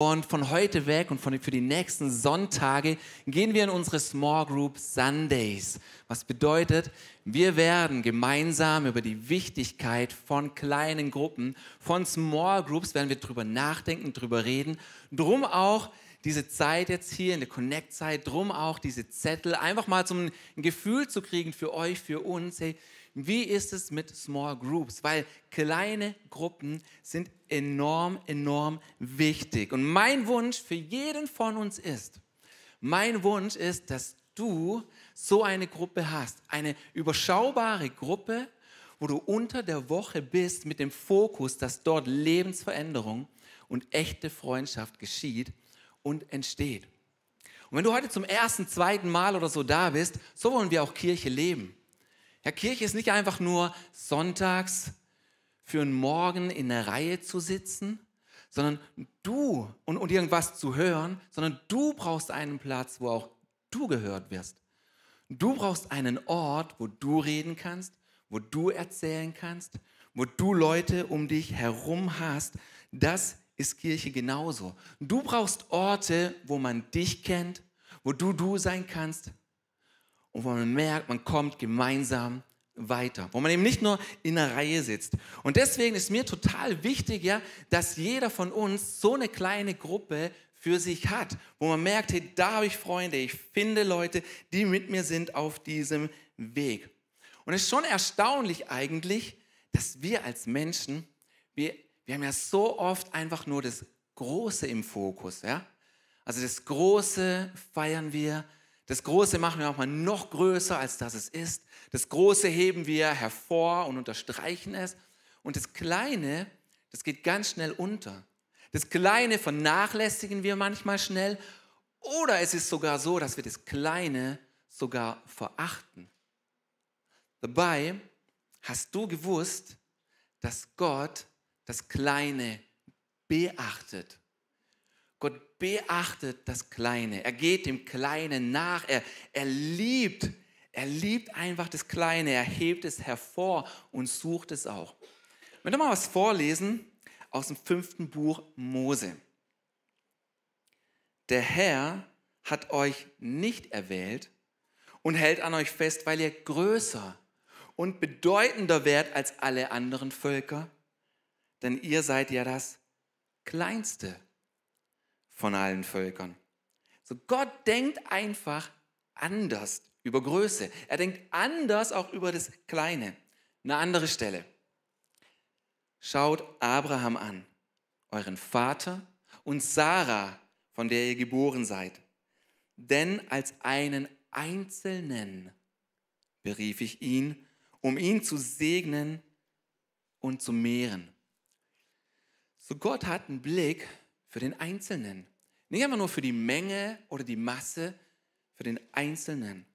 Und von heute weg und von, für die nächsten Sonntage gehen wir in unsere Small Group Sundays. Was bedeutet, wir werden gemeinsam über die Wichtigkeit von kleinen Gruppen, von Small Groups, werden wir drüber nachdenken, drüber reden. Drum auch diese Zeit jetzt hier in der Connect-Zeit, drum auch diese Zettel, einfach mal zum ein Gefühl zu kriegen für euch, für uns. Hey, wie ist es mit Small Groups? Weil kleine Gruppen sind enorm, enorm wichtig. Und mein Wunsch für jeden von uns ist, mein Wunsch ist, dass du so eine Gruppe hast, eine überschaubare Gruppe, wo du unter der Woche bist mit dem Fokus, dass dort Lebensveränderung und echte Freundschaft geschieht und entsteht. Und wenn du heute zum ersten, zweiten Mal oder so da bist, so wollen wir auch Kirche leben. Ja, Kirche ist nicht einfach nur sonntags für einen Morgen in der Reihe zu sitzen, sondern du und, und irgendwas zu hören, sondern du brauchst einen Platz, wo auch du gehört wirst. Du brauchst einen Ort, wo du reden kannst, wo du erzählen kannst, wo du Leute um dich herum hast. Das ist Kirche genauso. Du brauchst Orte, wo man dich kennt, wo du du sein kannst und wo man merkt, man kommt gemeinsam weiter, wo man eben nicht nur in einer Reihe sitzt. Und deswegen ist mir total wichtig, ja, dass jeder von uns so eine kleine Gruppe für sich hat, wo man merkt, hey, da habe ich Freunde, ich finde Leute, die mit mir sind auf diesem Weg. Und es ist schon erstaunlich eigentlich, dass wir als Menschen, wir, wir haben ja so oft einfach nur das Große im Fokus, ja. Also das Große feiern wir, das Große machen wir auch mal noch größer, als das es ist. Das Große heben wir hervor und unterstreichen es. Und das Kleine, das geht ganz schnell unter. Das Kleine vernachlässigen wir manchmal schnell. Oder es ist sogar so, dass wir das Kleine sogar verachten. Dabei hast du gewusst, dass Gott das Kleine beachtet. Gott beachtet das Kleine. Er geht dem Kleinen nach. Er, er liebt, er liebt einfach das Kleine. Er hebt es hervor und sucht es auch. Ich möchte mal was vorlesen aus dem fünften Buch Mose. Der Herr hat euch nicht erwählt und hält an euch fest, weil ihr größer und bedeutender werdet als alle anderen Völker, denn ihr seid ja das kleinste von allen Völkern. So Gott denkt einfach anders über Größe. Er denkt anders auch über das Kleine. Eine andere Stelle. Schaut Abraham an, euren Vater und Sarah, von der ihr geboren seid. Denn als einen Einzelnen berief ich ihn, um ihn zu segnen und zu mehren. So Gott hat einen Blick für den Einzelnen. Nicht immer nur für die Menge oder die Masse, für den Einzelnen.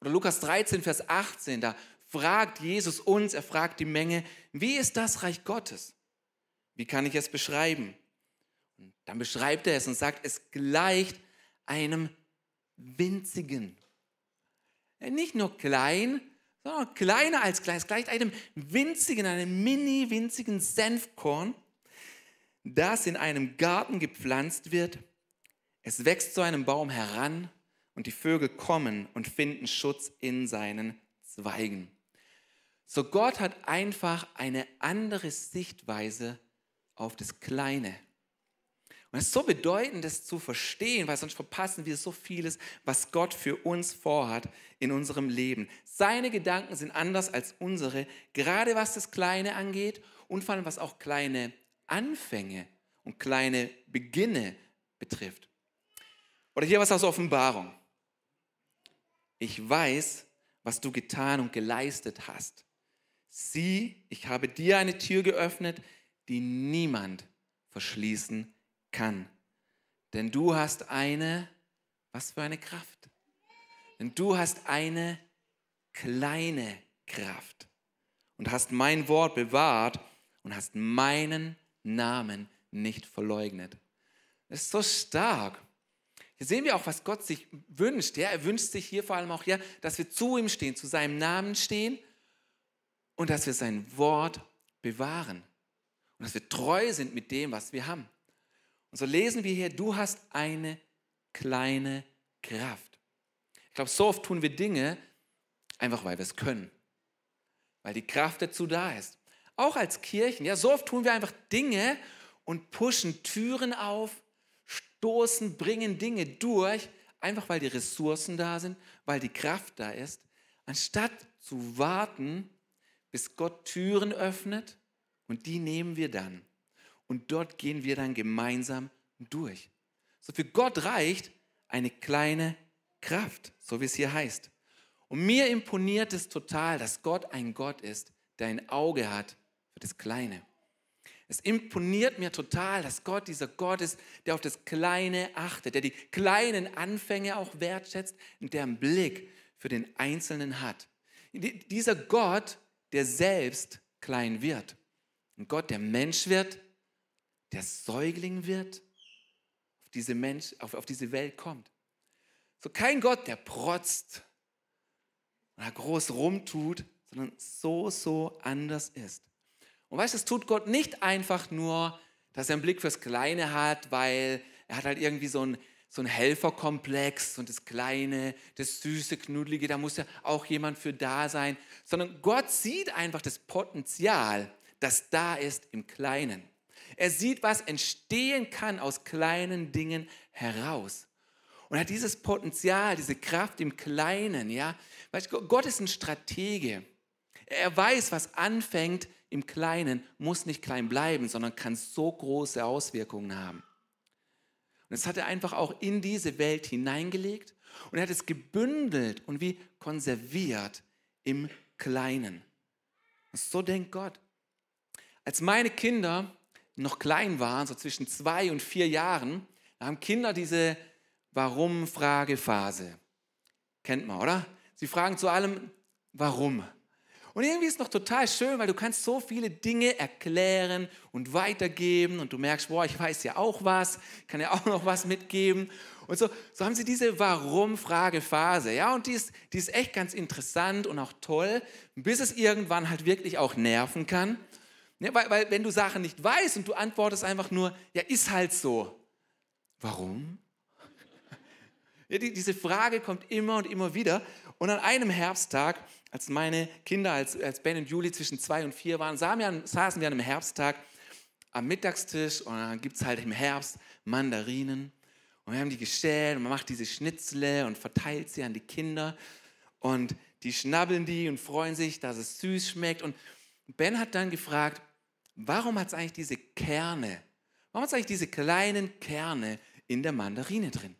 Oder Lukas 13, Vers 18, da fragt Jesus uns, er fragt die Menge, wie ist das Reich Gottes? Wie kann ich es beschreiben? Und dann beschreibt er es und sagt, es gleicht einem winzigen. Nicht nur klein, sondern kleiner als klein. Es gleicht einem winzigen, einem mini winzigen Senfkorn das in einem Garten gepflanzt wird. Es wächst zu einem Baum heran und die Vögel kommen und finden Schutz in seinen Zweigen. So Gott hat einfach eine andere Sichtweise auf das Kleine. Und es ist so bedeutend, das zu verstehen, weil sonst verpassen wir so vieles, was Gott für uns vorhat in unserem Leben. Seine Gedanken sind anders als unsere, gerade was das Kleine angeht und vor allem was auch kleine Anfänge und kleine Beginne betrifft. Oder hier was aus Offenbarung. Ich weiß, was du getan und geleistet hast. Sieh, ich habe dir eine Tür geöffnet, die niemand verschließen kann. Denn du hast eine, was für eine Kraft? Denn du hast eine kleine Kraft und hast mein Wort bewahrt und hast meinen Namen nicht verleugnet. Das ist so stark. Hier sehen wir auch, was Gott sich wünscht. Ja, er wünscht sich hier vor allem auch, ja, dass wir zu ihm stehen, zu seinem Namen stehen und dass wir sein Wort bewahren und dass wir treu sind mit dem, was wir haben. Und so lesen wir hier, du hast eine kleine Kraft. Ich glaube, so oft tun wir Dinge einfach, weil wir es können. Weil die Kraft dazu da ist. Auch als Kirchen. Ja, so oft tun wir einfach Dinge und pushen Türen auf, stoßen, bringen Dinge durch, einfach weil die Ressourcen da sind, weil die Kraft da ist, anstatt zu warten, bis Gott Türen öffnet und die nehmen wir dann. Und dort gehen wir dann gemeinsam durch. So für Gott reicht eine kleine Kraft, so wie es hier heißt. Und mir imponiert es total, dass Gott ein Gott ist, der ein Auge hat das Kleine. Es imponiert mir total, dass Gott dieser Gott ist, der auf das Kleine achtet, der die kleinen Anfänge auch wertschätzt und der einen Blick für den Einzelnen hat. Dieser Gott, der selbst klein wird. Ein Gott, der Mensch wird, der Säugling wird, auf diese, Mensch, auf, auf diese Welt kommt. So kein Gott, der protzt oder groß rumtut, sondern so, so anders ist. Und weißt du, das tut Gott nicht einfach nur, dass er einen Blick fürs Kleine hat, weil er hat halt irgendwie so einen, so einen Helferkomplex und das Kleine, das Süße, Knuddelige, da muss ja auch jemand für da sein, sondern Gott sieht einfach das Potenzial, das da ist im Kleinen. Er sieht, was entstehen kann aus kleinen Dingen heraus. Und hat dieses Potenzial, diese Kraft im Kleinen, ja. Weißt, Gott ist ein Stratege. Er weiß, was anfängt im Kleinen muss nicht klein bleiben, sondern kann so große Auswirkungen haben. Und das hat er einfach auch in diese Welt hineingelegt und er hat es gebündelt und wie konserviert im Kleinen. Und so denkt Gott. Als meine Kinder noch klein waren, so zwischen zwei und vier Jahren, haben Kinder diese Warum-Fragephase. Kennt man, oder? Sie fragen zu allem, warum? Und irgendwie ist es noch total schön, weil du kannst so viele Dinge erklären und weitergeben und du merkst, boah, ich weiß ja auch was, kann ja auch noch was mitgeben. Und so, so haben sie diese Warum-Frage-Phase. Ja, und die ist, die ist echt ganz interessant und auch toll, bis es irgendwann halt wirklich auch nerven kann. Ja, weil, weil wenn du Sachen nicht weißt und du antwortest einfach nur, ja, ist halt so. Warum? Ja, die, diese Frage kommt immer und immer wieder. Und an einem Herbsttag als meine Kinder, als, als Ben und Juli zwischen zwei und vier waren, saßen wir an einem Herbsttag am Mittagstisch und dann gibt es halt im Herbst Mandarinen. Und wir haben die geschält und man macht diese Schnitzle und verteilt sie an die Kinder. Und die schnabbeln die und freuen sich, dass es süß schmeckt. Und Ben hat dann gefragt, warum hat es eigentlich diese Kerne, warum hat es eigentlich diese kleinen Kerne in der Mandarine drin?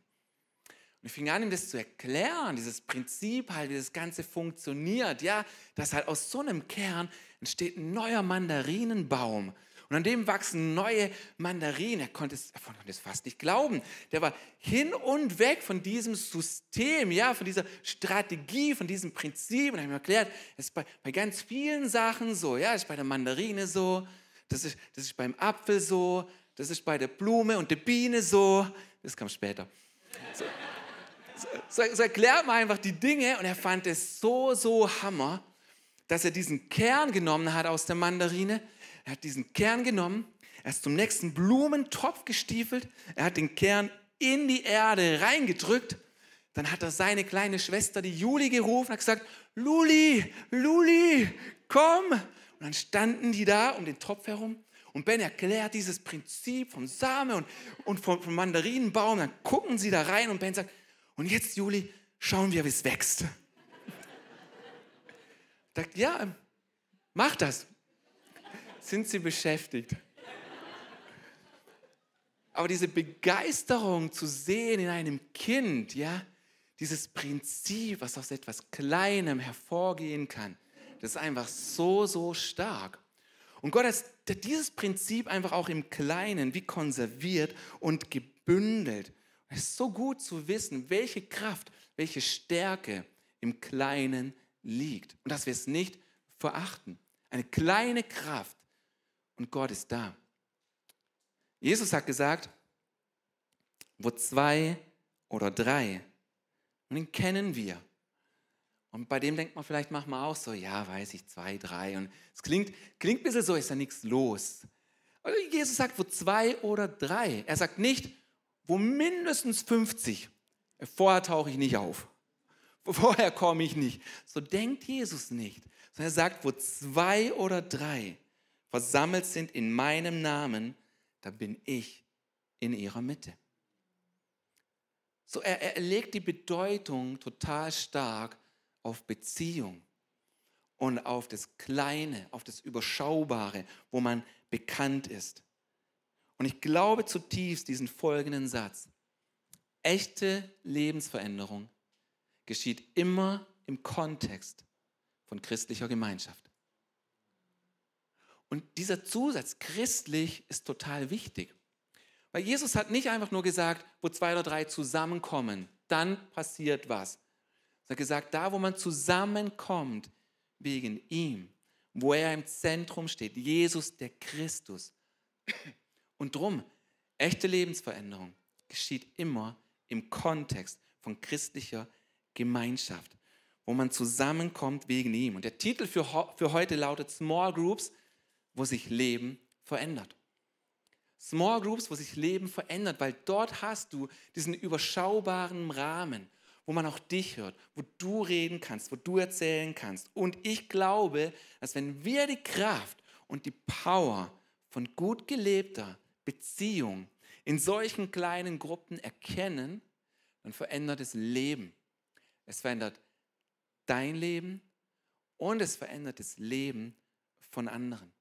Und ich fing an, ihm das zu erklären, dieses Prinzip halt, wie das Ganze funktioniert. Ja, dass halt aus so einem Kern entsteht ein neuer Mandarinenbaum. Und an dem wachsen neue Mandarinen. Er konnte, es, er konnte es fast nicht glauben. Der war hin und weg von diesem System, ja, von dieser Strategie, von diesem Prinzip. Und er hat mir erklärt, es ist bei, bei ganz vielen Sachen so. Ja, es ist bei der Mandarine so, das ist, das ist beim Apfel so, das ist bei der Blume und der Biene so. Das kam später. So so, so erklärt man einfach die Dinge und er fand es so, so hammer, dass er diesen Kern genommen hat aus der Mandarine. Er hat diesen Kern genommen, er ist zum nächsten Blumentopf gestiefelt, er hat den Kern in die Erde reingedrückt. Dann hat er seine kleine Schwester, die Juli, gerufen und gesagt, Luli, Luli, komm. Und dann standen die da um den Topf herum und Ben erklärt dieses Prinzip vom Samen und, und vom, vom Mandarinenbaum. Dann gucken sie da rein und Ben sagt, und jetzt, Juli, schauen wir, wie es wächst. Sagt, ja, mach das. Sind sie beschäftigt? Aber diese Begeisterung zu sehen in einem Kind, ja, dieses Prinzip, was aus etwas Kleinem hervorgehen kann, das ist einfach so, so stark. Und Gott hat dieses Prinzip einfach auch im Kleinen wie konserviert und gebündelt. Es ist so gut zu wissen, welche Kraft, welche Stärke im Kleinen liegt und dass wir es nicht verachten. Eine kleine Kraft und Gott ist da. Jesus hat gesagt, wo zwei oder drei, und den kennen wir. Und bei dem denkt man vielleicht manchmal auch so, ja, weiß ich, zwei, drei. Und es klingt, klingt ein bisschen so, ist da nichts los. Also Jesus sagt, wo zwei oder drei. Er sagt nicht, wo mindestens 50. Vorher tauche ich nicht auf. Vorher komme ich nicht. So denkt Jesus nicht. Sondern er sagt, wo zwei oder drei versammelt sind in meinem Namen, da bin ich in ihrer Mitte. So, er, er legt die Bedeutung total stark auf Beziehung und auf das Kleine, auf das Überschaubare, wo man bekannt ist. Und ich glaube zutiefst diesen folgenden Satz. Echte Lebensveränderung geschieht immer im Kontext von christlicher Gemeinschaft. Und dieser Zusatz christlich ist total wichtig. Weil Jesus hat nicht einfach nur gesagt, wo zwei oder drei zusammenkommen, dann passiert was. Er hat gesagt, da wo man zusammenkommt wegen ihm, wo er im Zentrum steht, Jesus der Christus. Und drum, echte Lebensveränderung geschieht immer im Kontext von christlicher Gemeinschaft, wo man zusammenkommt wegen ihm. Und der Titel für, für heute lautet Small Groups, wo sich Leben verändert. Small Groups, wo sich Leben verändert, weil dort hast du diesen überschaubaren Rahmen, wo man auch dich hört, wo du reden kannst, wo du erzählen kannst. Und ich glaube, dass wenn wir die Kraft und die Power von gut gelebter Beziehung in solchen kleinen Gruppen erkennen, dann verändert es Leben. Es verändert dein Leben und es verändert das Leben von anderen.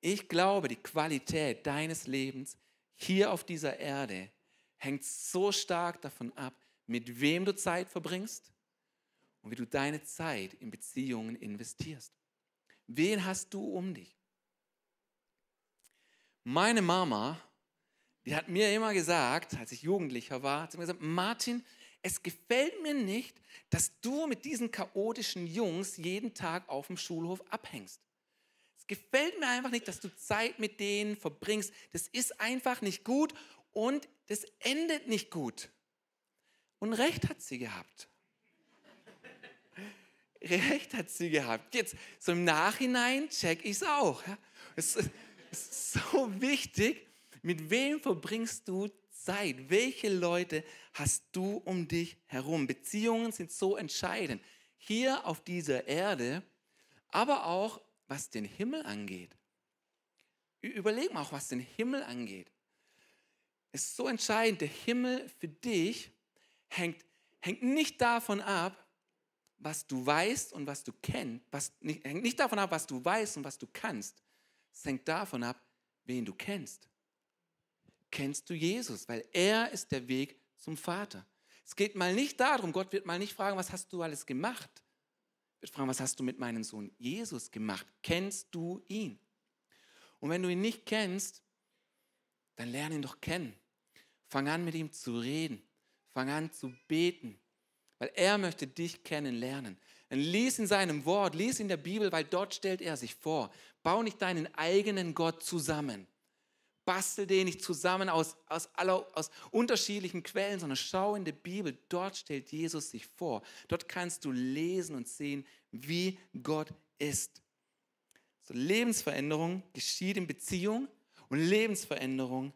Ich glaube, die Qualität deines Lebens hier auf dieser Erde hängt so stark davon ab, mit wem du Zeit verbringst und wie du deine Zeit in Beziehungen investierst. Wen hast du um dich? Meine Mama, die hat mir immer gesagt, als ich Jugendlicher war, hat sie mir gesagt, Martin, es gefällt mir nicht, dass du mit diesen chaotischen Jungs jeden Tag auf dem Schulhof abhängst gefällt mir einfach nicht, dass du Zeit mit denen verbringst. Das ist einfach nicht gut und das endet nicht gut. Und recht hat sie gehabt. recht hat sie gehabt. Jetzt, so im Nachhinein check ich es auch. Es ist so wichtig, mit wem verbringst du Zeit? Welche Leute hast du um dich herum? Beziehungen sind so entscheidend. Hier auf dieser Erde, aber auch was den Himmel angeht. Überleg mal auch, was den Himmel angeht. Es ist so entscheidend, der Himmel für dich hängt, hängt nicht davon ab, was du weißt und was du kennst, was, nicht, hängt nicht davon ab, was du weißt und was du kannst. Es hängt davon ab, wen du kennst. Kennst du Jesus? Weil er ist der Weg zum Vater. Es geht mal nicht darum, Gott wird mal nicht fragen, was hast du alles gemacht, wird fragen, was hast du mit meinem Sohn Jesus gemacht? Kennst du ihn? Und wenn du ihn nicht kennst, dann lerne ihn doch kennen. Fang an, mit ihm zu reden. Fang an zu beten, weil er möchte dich kennenlernen. Dann lies in seinem Wort, lies in der Bibel, weil dort stellt er sich vor. Bau nicht deinen eigenen Gott zusammen bastel den nicht zusammen aus, aus, aller, aus unterschiedlichen Quellen, sondern schau in der Bibel. Dort stellt Jesus sich vor. Dort kannst du lesen und sehen, wie Gott ist. So, Lebensveränderung geschieht in Beziehung und Lebensveränderung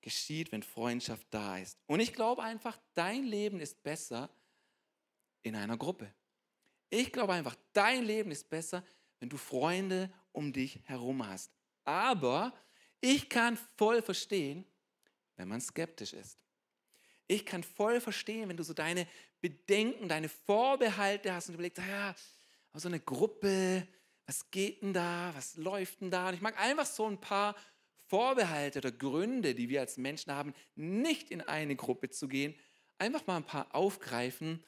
geschieht, wenn Freundschaft da ist. Und ich glaube einfach, dein Leben ist besser in einer Gruppe. Ich glaube einfach, dein Leben ist besser, wenn du Freunde um dich herum hast. Aber ich kann voll verstehen, wenn man skeptisch ist. Ich kann voll verstehen, wenn du so deine Bedenken, deine Vorbehalte hast und überlegst, ja, so eine Gruppe, was geht denn da, was läuft denn da? Und ich mag einfach so ein paar Vorbehalte oder Gründe, die wir als Menschen haben, nicht in eine Gruppe zu gehen, einfach mal ein paar aufgreifen,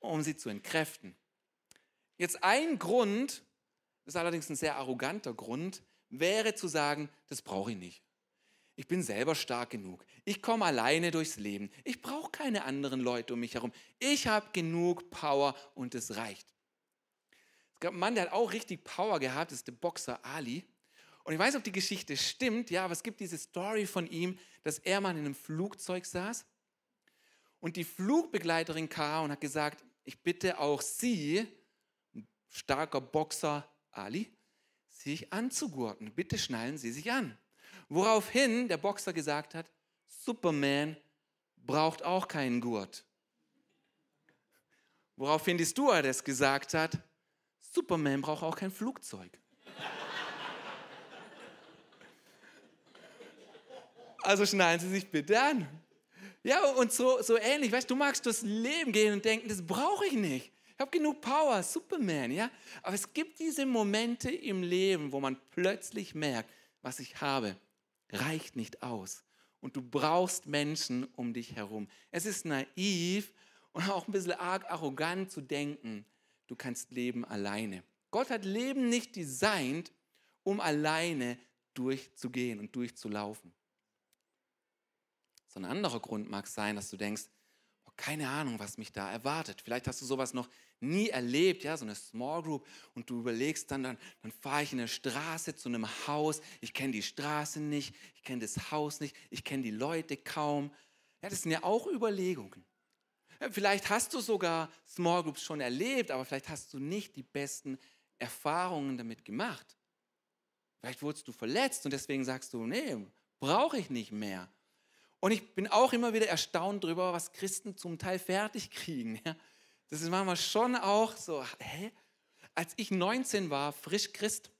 um sie zu entkräften. Jetzt ein Grund, das ist allerdings ein sehr arroganter Grund, wäre zu sagen, das brauche ich nicht. Ich bin selber stark genug. Ich komme alleine durchs Leben. Ich brauche keine anderen Leute um mich herum. Ich habe genug Power und es reicht. Es gab einen Mann, der hat auch richtig Power gehabt, das ist der Boxer Ali. Und ich weiß nicht, ob die Geschichte stimmt, ja, aber es gibt diese Story von ihm, dass er mal in einem Flugzeug saß und die Flugbegleiterin kam und hat gesagt, ich bitte auch Sie, starker Boxer Ali, sich anzugurten. Bitte schnallen Sie sich an. Woraufhin der Boxer gesagt hat, Superman braucht auch keinen Gurt. Woraufhin die Stewardess gesagt hat, Superman braucht auch kein Flugzeug. Also schnallen Sie sich bitte an. Ja, und so, so ähnlich, weißt du, du magst durchs Leben gehen und denken, das brauche ich nicht. Ich habe genug Power, Superman, ja. Aber es gibt diese Momente im Leben, wo man plötzlich merkt, was ich habe, reicht nicht aus. Und du brauchst Menschen um dich herum. Es ist naiv und auch ein bisschen arg arrogant zu denken, du kannst leben alleine. Gott hat Leben nicht designt, um alleine durchzugehen und durchzulaufen. So ein anderer Grund mag sein, dass du denkst, keine Ahnung, was mich da erwartet. Vielleicht hast du sowas noch nie erlebt, ja, so eine Small Group und du überlegst dann, dann, dann fahre ich in eine Straße zu einem Haus, ich kenne die Straße nicht, ich kenne das Haus nicht, ich kenne die Leute kaum. Ja, das sind ja auch Überlegungen. Vielleicht hast du sogar Small Groups schon erlebt, aber vielleicht hast du nicht die besten Erfahrungen damit gemacht. Vielleicht wurdest du verletzt und deswegen sagst du, nee, brauche ich nicht mehr. Und ich bin auch immer wieder erstaunt darüber, was Christen zum Teil fertig kriegen. Das ist manchmal schon auch so, hä? Als ich 19 war, frisch Christ,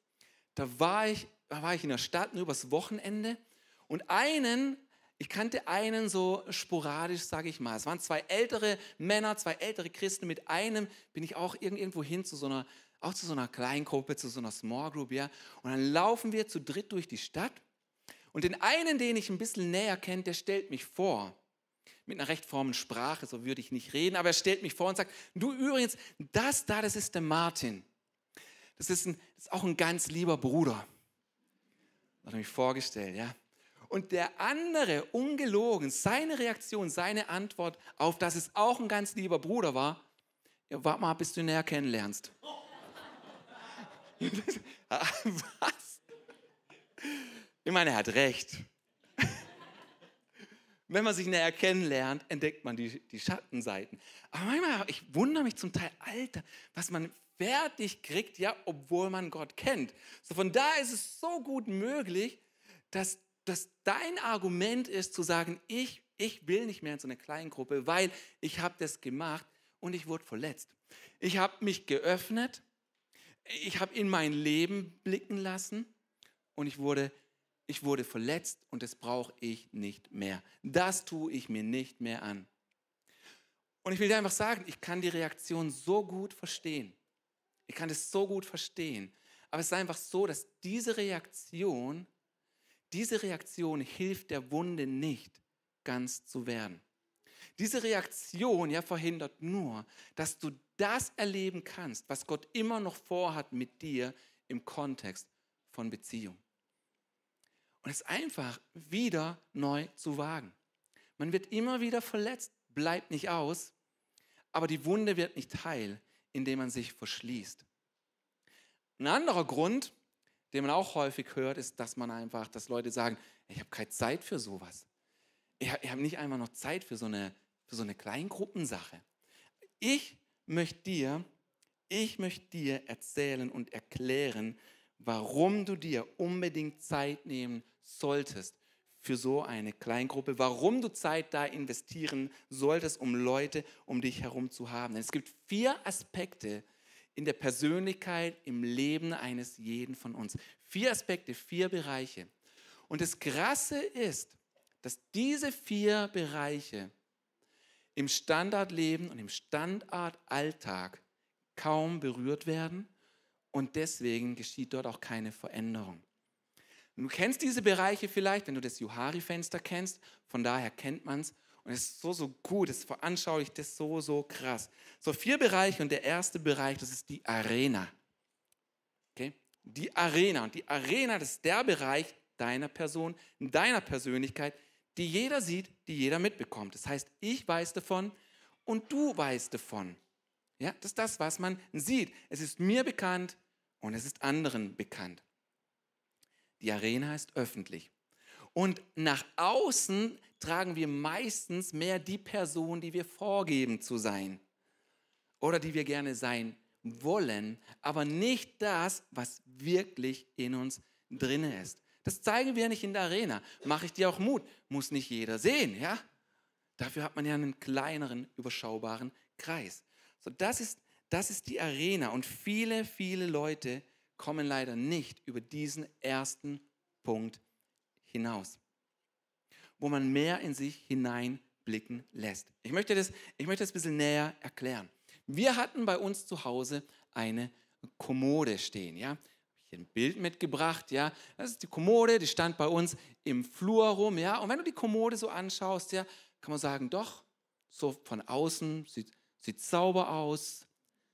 da war ich, da war ich in der Stadt nur übers Wochenende und einen, ich kannte einen so sporadisch, sage ich mal. Es waren zwei ältere Männer, zwei ältere Christen. Mit einem bin ich auch irgendwo hin zu so einer, auch zu so einer Kleingruppe, zu so einer Small Group, ja. Und dann laufen wir zu dritt durch die Stadt und den einen, den ich ein bisschen näher kenne, der stellt mich vor. Mit einer recht formen Sprache, so würde ich nicht reden, aber er stellt mich vor und sagt, du übrigens, das da, das ist der Martin. Das ist, ein, das ist auch ein ganz lieber Bruder. Hat er mich vorgestellt, ja. Und der andere, ungelogen, seine Reaktion, seine Antwort auf, dass es auch ein ganz lieber Bruder war, ja, warte mal, bis du ihn näher kennenlernst. Was? Ich meine, er hat recht. Wenn man sich näher kennenlernt, entdeckt man die, die Schattenseiten. Aber manchmal, ich wundere mich zum Teil, Alter, was man fertig kriegt, ja, obwohl man Gott kennt. So von da ist es so gut möglich, dass, dass dein Argument ist zu sagen, ich, ich will nicht mehr in so eine Kleingruppe, weil ich habe das gemacht und ich wurde verletzt. Ich habe mich geöffnet, ich habe in mein Leben blicken lassen und ich wurde ich wurde verletzt und das brauche ich nicht mehr. Das tue ich mir nicht mehr an. Und ich will dir einfach sagen, ich kann die Reaktion so gut verstehen. Ich kann das so gut verstehen. Aber es ist einfach so, dass diese Reaktion, diese Reaktion hilft der Wunde nicht, ganz zu werden. Diese Reaktion ja verhindert nur, dass du das erleben kannst, was Gott immer noch vorhat mit dir im Kontext von Beziehung. Und es einfach wieder neu zu wagen. Man wird immer wieder verletzt, bleibt nicht aus, aber die Wunde wird nicht heil, indem man sich verschließt. Ein anderer Grund, den man auch häufig hört, ist, dass man einfach, dass Leute sagen, ich habe keine Zeit für sowas. Ich habe nicht einfach noch Zeit für so eine, für so eine Kleingruppensache. Ich möchte dir, ich möchte dir erzählen und erklären, warum du dir unbedingt Zeit nehmen solltest für so eine Kleingruppe, warum du Zeit da investieren solltest, um Leute um dich herum zu haben. Denn es gibt vier Aspekte in der Persönlichkeit, im Leben eines jeden von uns. Vier Aspekte, vier Bereiche. Und das Krasse ist, dass diese vier Bereiche im Standardleben und im Standardalltag kaum berührt werden und deswegen geschieht dort auch keine Veränderung. Du kennst diese Bereiche vielleicht, wenn du das Johari-Fenster kennst. Von daher kennt man es. Und es ist so, so gut, es veranschaulicht das so, so krass. So vier Bereiche und der erste Bereich, das ist die Arena. Okay? Die Arena. Und die Arena, das ist der Bereich deiner Person, deiner Persönlichkeit, die jeder sieht, die jeder mitbekommt. Das heißt, ich weiß davon und du weißt davon. Ja, das ist das, was man sieht. Es ist mir bekannt und es ist anderen bekannt. Die Arena ist öffentlich. Und nach außen tragen wir meistens mehr die Person, die wir vorgeben zu sein oder die wir gerne sein wollen, aber nicht das, was wirklich in uns drinne ist. Das zeigen wir nicht in der Arena. Mache ich dir auch Mut. Muss nicht jeder sehen, ja? Dafür hat man ja einen kleineren, überschaubaren Kreis. So, das ist, das ist die Arena. Und viele, viele Leute kommen leider nicht über diesen ersten Punkt hinaus, wo man mehr in sich hineinblicken lässt. Ich möchte das, ich möchte das ein bisschen näher erklären. Wir hatten bei uns zu Hause eine Kommode stehen, ja. Hier ein Bild mitgebracht, ja. Das ist die Kommode, die stand bei uns im Flur rum, ja. Und wenn du die Kommode so anschaust, ja, kann man sagen, doch, so von außen sieht, sieht sauber aus,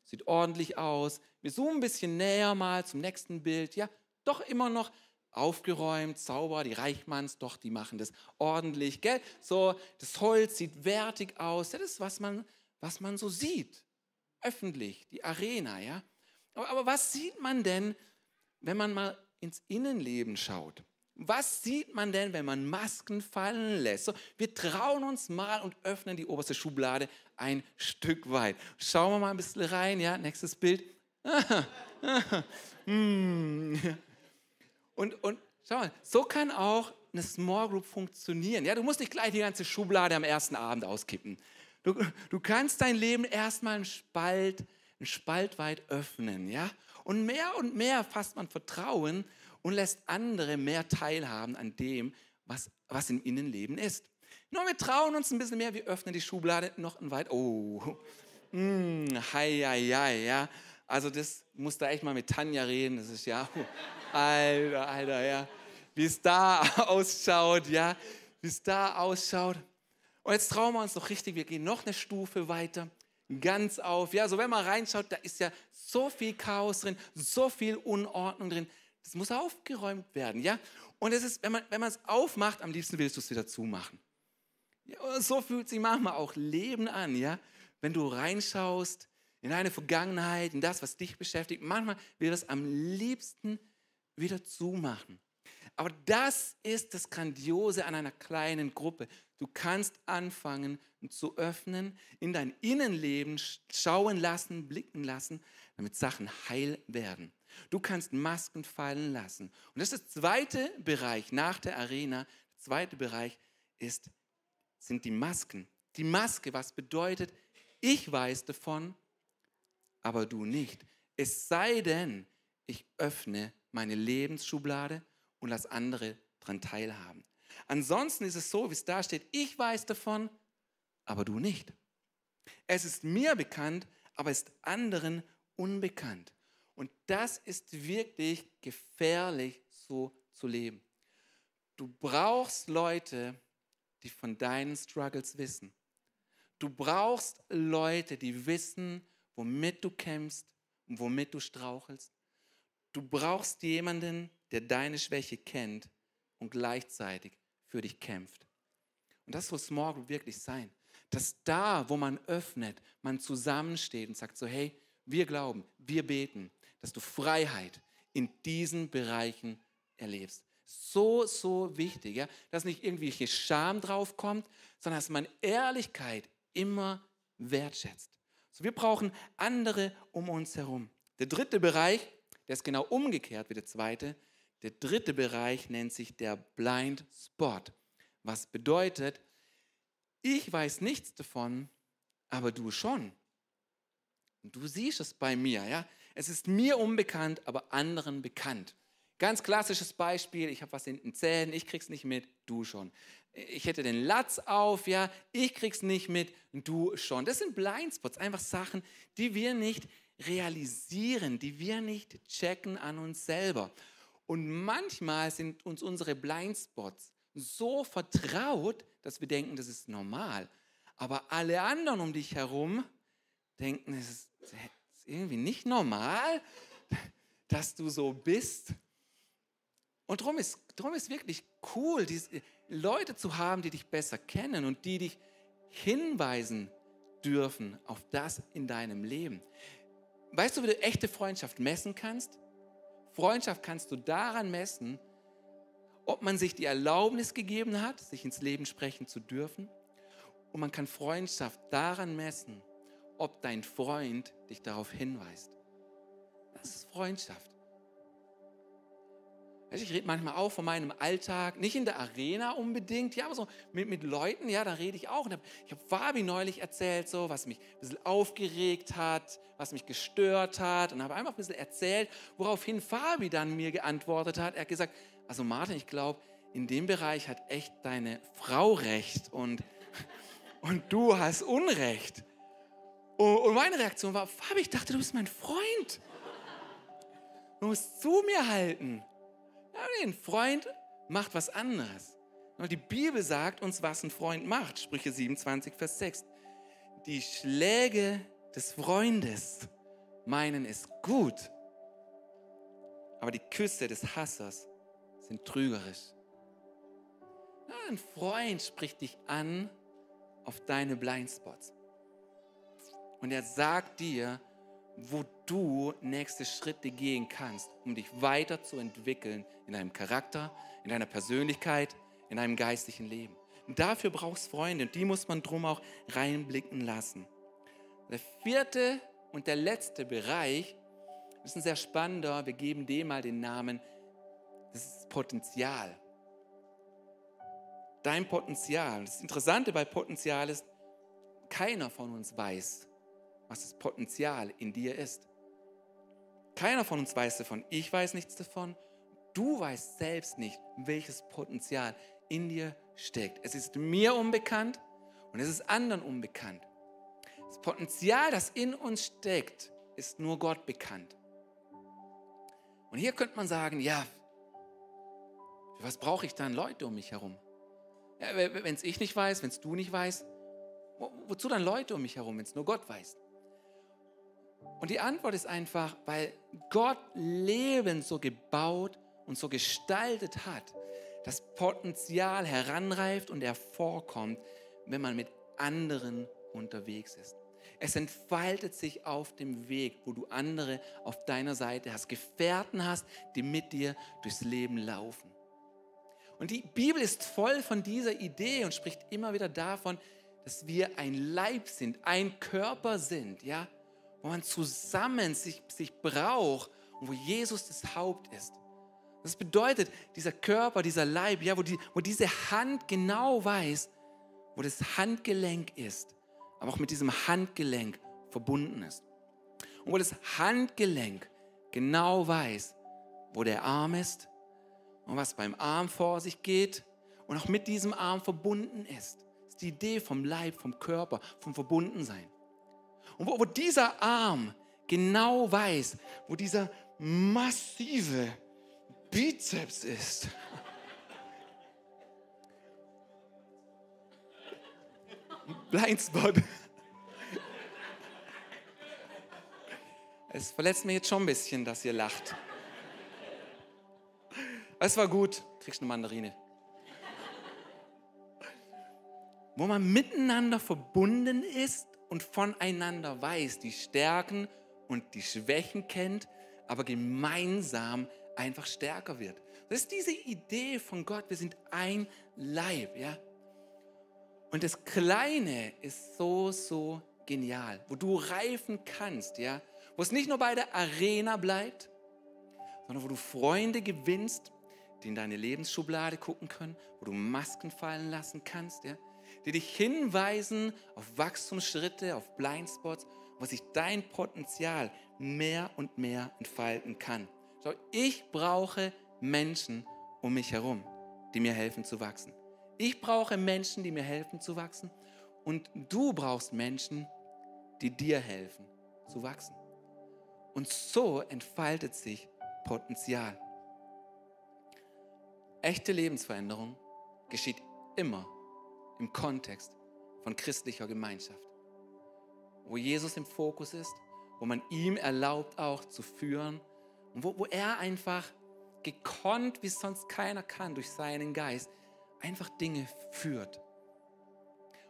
sieht ordentlich aus. Wir zoomen ein bisschen näher mal zum nächsten Bild, ja, doch immer noch aufgeräumt, sauber, die Reichmanns, doch, die machen das ordentlich, gell? So, das Holz sieht wertig aus, ja, das ist, was man, was man so sieht, öffentlich, die Arena, ja. Aber, aber was sieht man denn, wenn man mal ins Innenleben schaut? Was sieht man denn, wenn man Masken fallen lässt? So, wir trauen uns mal und öffnen die oberste Schublade ein Stück weit. Schauen wir mal ein bisschen rein, ja, nächstes Bild. Hm. Und, und schau mal, so kann auch eine Small Group funktionieren. Ja, du musst nicht gleich die ganze Schublade am ersten Abend auskippen. Du, du kannst dein Leben erstmal einen Spalt, einen Spalt weit öffnen, ja? Und mehr und mehr fasst man Vertrauen und lässt andere mehr teilhaben an dem, was, was im Innenleben ist. Nur wir trauen uns ein bisschen mehr, wir öffnen die Schublade noch ein weit. Oh, mm, hei, hei, hei, ja. Also das muss da echt mal mit Tanja reden. Das ist ja, alter, alter, ja. Wie es da ausschaut, ja. Wie es da ausschaut. Und jetzt trauen wir uns doch richtig, wir gehen noch eine Stufe weiter, ganz auf. Ja, so wenn man reinschaut, da ist ja so viel Chaos drin, so viel Unordnung drin. Das muss aufgeräumt werden, ja. Und es ist, wenn man, wenn man es aufmacht, am liebsten willst du es wieder zumachen. Ja, so fühlt sich manchmal auch Leben an, ja. Wenn du reinschaust in deine Vergangenheit, in das, was dich beschäftigt, manchmal will das am liebsten wieder zumachen. Aber das ist das Grandiose an einer kleinen Gruppe. Du kannst anfangen zu öffnen, in dein Innenleben schauen lassen, blicken lassen, damit Sachen heil werden. Du kannst Masken fallen lassen. Und das ist der zweite Bereich nach der Arena. Der zweite Bereich ist, sind die Masken. Die Maske, was bedeutet, ich weiß davon, aber du nicht. Es sei denn, ich öffne meine Lebensschublade und lass andere daran teilhaben. Ansonsten ist es so, wie es da steht, ich weiß davon, aber du nicht. Es ist mir bekannt, aber ist anderen unbekannt. Und das ist wirklich gefährlich, so zu leben. Du brauchst Leute, die von deinen Struggles wissen. Du brauchst Leute, die wissen, womit du kämpfst und womit du strauchelst. Du brauchst jemanden, der deine Schwäche kennt und gleichzeitig für dich kämpft. Und das soll Small Group wirklich sein. Dass da, wo man öffnet, man zusammensteht und sagt so, hey, wir glauben, wir beten, dass du Freiheit in diesen Bereichen erlebst. So, so wichtig, ja? dass nicht irgendwelche Scham draufkommt, sondern dass man Ehrlichkeit immer wertschätzt. So, wir brauchen andere um uns herum. Der dritte Bereich, der ist genau umgekehrt wie der zweite. Der dritte Bereich nennt sich der Blind Spot. Was bedeutet, ich weiß nichts davon, aber du schon. Und du siehst es bei mir, ja. Es ist mir unbekannt, aber anderen bekannt. Ganz klassisches Beispiel, ich habe was in den Zähnen, ich krieg's nicht mit, du schon. Ich hätte den Latz auf, ja, ich krieg's nicht mit, du schon. Das sind Blindspots, einfach Sachen, die wir nicht realisieren, die wir nicht checken an uns selber. Und manchmal sind uns unsere Blindspots so vertraut, dass wir denken, das ist normal. Aber alle anderen um dich herum denken, es ist irgendwie nicht normal, dass du so bist. Und darum ist, darum ist wirklich cool, diese Leute zu haben, die dich besser kennen und die dich hinweisen dürfen auf das in deinem Leben. Weißt du, wie du echte Freundschaft messen kannst? Freundschaft kannst du daran messen, ob man sich die Erlaubnis gegeben hat, sich ins Leben sprechen zu dürfen. Und man kann Freundschaft daran messen, ob dein Freund dich darauf hinweist. Freundschaft. Ich rede manchmal auch von meinem Alltag, nicht in der Arena unbedingt, ja, aber so mit, mit Leuten, ja, da rede ich auch. ich habe Fabi neulich erzählt, so, was mich ein bisschen aufgeregt hat, was mich gestört hat und habe einfach ein bisschen erzählt, woraufhin Fabi dann mir geantwortet hat. Er hat gesagt, also Martin, ich glaube, in dem Bereich hat echt deine Frau recht und, und du hast Unrecht. Und, und meine Reaktion war, Fabi, ich dachte, du bist mein Freund. Du musst zu mir halten. Ein Freund macht was anderes. Die Bibel sagt uns, was ein Freund macht. Sprüche 27, Vers 6. Die Schläge des Freundes meinen es gut, aber die Küsse des Hassers sind trügerisch. Ein Freund spricht dich an auf deine Blindspots. Und er sagt dir, wo du nächste Schritte gehen kannst, um dich weiterzuentwickeln in deinem Charakter, in deiner Persönlichkeit, in deinem geistlichen Leben. Und dafür brauchst Freunde und die muss man drum auch reinblicken lassen. Der vierte und der letzte Bereich ist ein sehr spannender. Wir geben dem mal den Namen, das ist Potenzial. Dein Potenzial. Das Interessante bei Potenzial ist, keiner von uns weiß, was das Potenzial in dir ist. Keiner von uns weiß davon. Ich weiß nichts davon. Du weißt selbst nicht, welches Potenzial in dir steckt. Es ist mir unbekannt und es ist anderen unbekannt. Das Potenzial, das in uns steckt, ist nur Gott bekannt. Und hier könnte man sagen, ja, für was brauche ich dann Leute um mich herum? Ja, wenn es ich nicht weiß, wenn es du nicht weißt, wo, wozu dann Leute um mich herum, wenn es nur Gott weiß? Und die Antwort ist einfach, weil Gott Leben so gebaut und so gestaltet hat, dass Potenzial heranreift und hervorkommt, wenn man mit anderen unterwegs ist. Es entfaltet sich auf dem Weg, wo du andere auf deiner Seite hast, Gefährten hast, die mit dir durchs Leben laufen. Und die Bibel ist voll von dieser Idee und spricht immer wieder davon, dass wir ein Leib sind, ein Körper sind, ja, wo man zusammen sich, sich braucht und wo Jesus das Haupt ist. Das bedeutet, dieser Körper, dieser Leib, ja, wo, die, wo diese Hand genau weiß, wo das Handgelenk ist, aber auch mit diesem Handgelenk verbunden ist. Und wo das Handgelenk genau weiß, wo der Arm ist und was beim Arm vor sich geht und auch mit diesem Arm verbunden ist. Das ist die Idee vom Leib, vom Körper, vom Verbundensein. Und wo, wo dieser Arm genau weiß, wo dieser massive Bizeps ist. Blindspot. Es verletzt mich jetzt schon ein bisschen, dass ihr lacht. Es war gut. Kriegst eine Mandarine. Wo man miteinander verbunden ist und voneinander weiß, die Stärken und die Schwächen kennt, aber gemeinsam einfach stärker wird. Das ist diese Idee von Gott, wir sind ein Leib, ja? Und das Kleine ist so, so genial, wo du reifen kannst, ja? Wo es nicht nur bei der Arena bleibt, sondern wo du Freunde gewinnst, die in deine Lebensschublade gucken können, wo du Masken fallen lassen kannst, ja? Die dich hinweisen auf Wachstumsschritte, auf Blindspots, wo sich dein Potenzial mehr und mehr entfalten kann. Schau, ich brauche Menschen um mich herum, die mir helfen zu wachsen. Ich brauche Menschen, die mir helfen zu wachsen. Und du brauchst Menschen, die dir helfen zu wachsen. Und so entfaltet sich Potenzial. Echte Lebensveränderung geschieht immer im Kontext von christlicher Gemeinschaft, wo Jesus im Fokus ist, wo man ihm erlaubt auch zu führen und wo, wo er einfach gekonnt, wie sonst keiner kann, durch seinen Geist, einfach Dinge führt.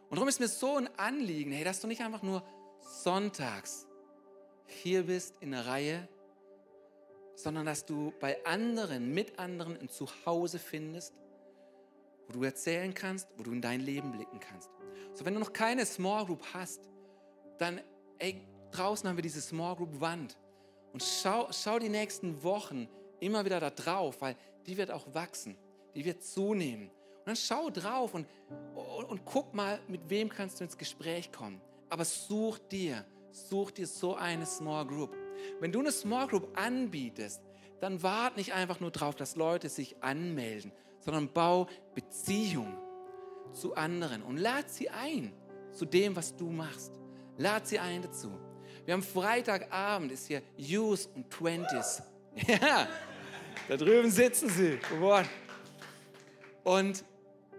Und darum ist mir so ein Anliegen, hey, dass du nicht einfach nur sonntags hier bist in der Reihe, sondern dass du bei anderen, mit anderen ein Zuhause findest, wo du erzählen kannst, wo du in dein Leben blicken kannst. So, wenn du noch keine Small Group hast, dann, ey, draußen haben wir diese Small Group Wand. Und schau, schau die nächsten Wochen immer wieder da drauf, weil die wird auch wachsen, die wird zunehmen. Und dann schau drauf und, und, und guck mal, mit wem kannst du ins Gespräch kommen. Aber such dir, such dir so eine Small Group. Wenn du eine Small Group anbietest, dann wart nicht einfach nur darauf, dass Leute sich anmelden, sondern bau Beziehung zu anderen und lad sie ein zu dem, was du machst. Lad sie ein dazu. Wir haben Freitagabend, ist hier Youth und Twenties. Ja, da drüben sitzen sie. Und,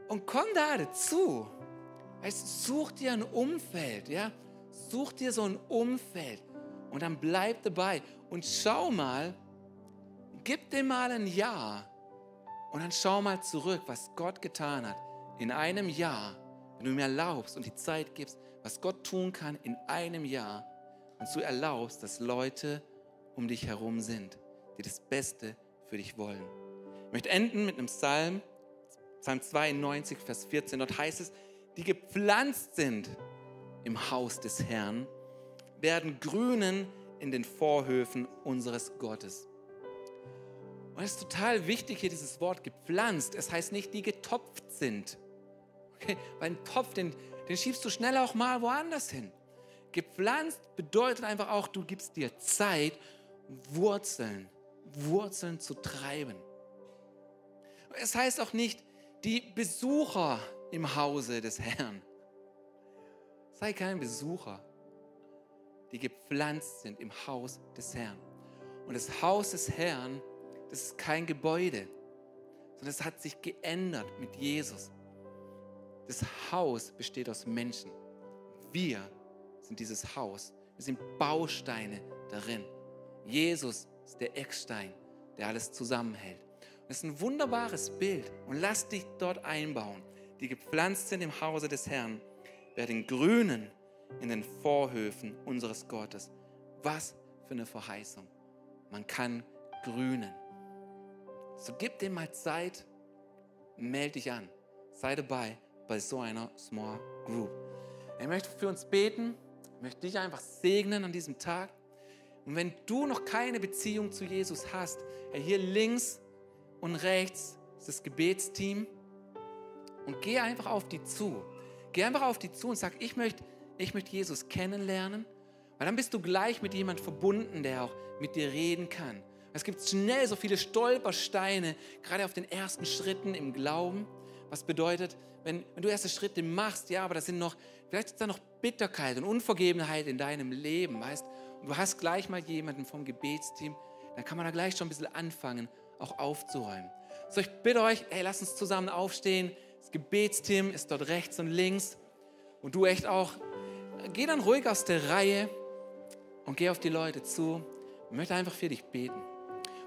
und komm da dazu. Such dir ein Umfeld, ja? Such dir so ein Umfeld und dann bleib dabei und schau mal, gib dem mal ein Jahr und dann schau mal zurück, was Gott getan hat in einem Jahr, wenn du mir erlaubst und die Zeit gibst, was Gott tun kann in einem Jahr und du erlaubst, dass Leute um dich herum sind, die das Beste für dich wollen. Ich möchte enden mit einem Psalm, Psalm 92, Vers 14. Dort heißt es, die gepflanzt sind im Haus des Herrn, werden grünen in den Vorhöfen unseres Gottes. Und es ist total wichtig hier dieses Wort gepflanzt. Es heißt nicht, die getopft sind. Okay? Weil ein Topf, den, den schiebst du schnell auch mal woanders hin. Gepflanzt bedeutet einfach auch, du gibst dir Zeit, Wurzeln, Wurzeln zu treiben. Es heißt auch nicht, die Besucher im Hause des Herrn. Sei kein Besucher, die gepflanzt sind im Haus des Herrn. Und das Haus des Herrn das ist kein Gebäude, sondern es hat sich geändert mit Jesus. Das Haus besteht aus Menschen. Wir sind dieses Haus. Wir sind Bausteine darin. Jesus ist der Eckstein, der alles zusammenhält. Und das ist ein wunderbares Bild. Und lass dich dort einbauen. Die gepflanzt sind im Hause des Herrn, werden grünen in den Vorhöfen unseres Gottes. Was für eine Verheißung. Man kann grünen. So gib dem mal Zeit, melde dich an. Sei dabei bei so einer Small Group. Ich möchte für uns beten, möchte dich einfach segnen an diesem Tag. Und wenn du noch keine Beziehung zu Jesus hast, hier links und rechts ist das Gebetsteam und geh einfach auf die zu. Geh einfach auf die zu und sag, ich möchte, ich möchte Jesus kennenlernen, weil dann bist du gleich mit jemand verbunden, der auch mit dir reden kann. Es gibt schnell so viele Stolpersteine, gerade auf den ersten Schritten im Glauben. Was bedeutet, wenn, wenn du erste Schritte machst, ja, aber da sind noch, vielleicht ist da noch Bitterkeit und Unvergebenheit in deinem Leben, weißt, und du hast gleich mal jemanden vom Gebetsteam, dann kann man da gleich schon ein bisschen anfangen, auch aufzuräumen. So, ich bitte euch, hey, lass uns zusammen aufstehen. Das Gebetsteam ist dort rechts und links. Und du echt auch, geh dann ruhig aus der Reihe und geh auf die Leute zu. Ich möchte einfach für dich beten.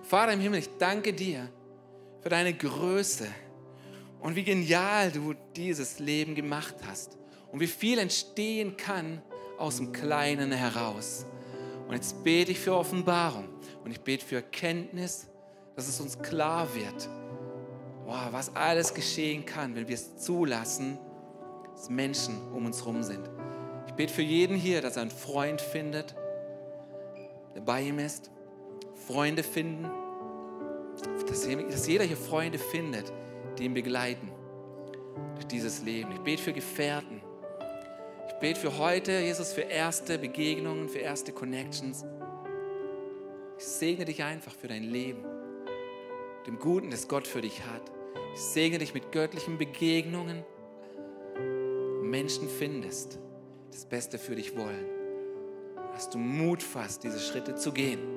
Vater im Himmel, ich danke dir für deine Größe und wie genial du dieses Leben gemacht hast und wie viel entstehen kann aus dem Kleinen heraus. Und jetzt bete ich für Offenbarung und ich bete für Erkenntnis, dass es uns klar wird, wow, was alles geschehen kann, wenn wir es zulassen, dass Menschen um uns herum sind. Ich bete für jeden hier, dass er einen Freund findet, der bei ihm ist Freunde finden, dass jeder hier Freunde findet, die ihn begleiten durch dieses Leben. Ich bete für Gefährten. Ich bete für heute, Jesus, für erste Begegnungen, für erste Connections. Ich segne dich einfach für dein Leben, dem Guten, das Gott für dich hat. Ich segne dich mit göttlichen Begegnungen. Menschen findest, das Beste für dich wollen. Dass du Mut fasst, diese Schritte zu gehen.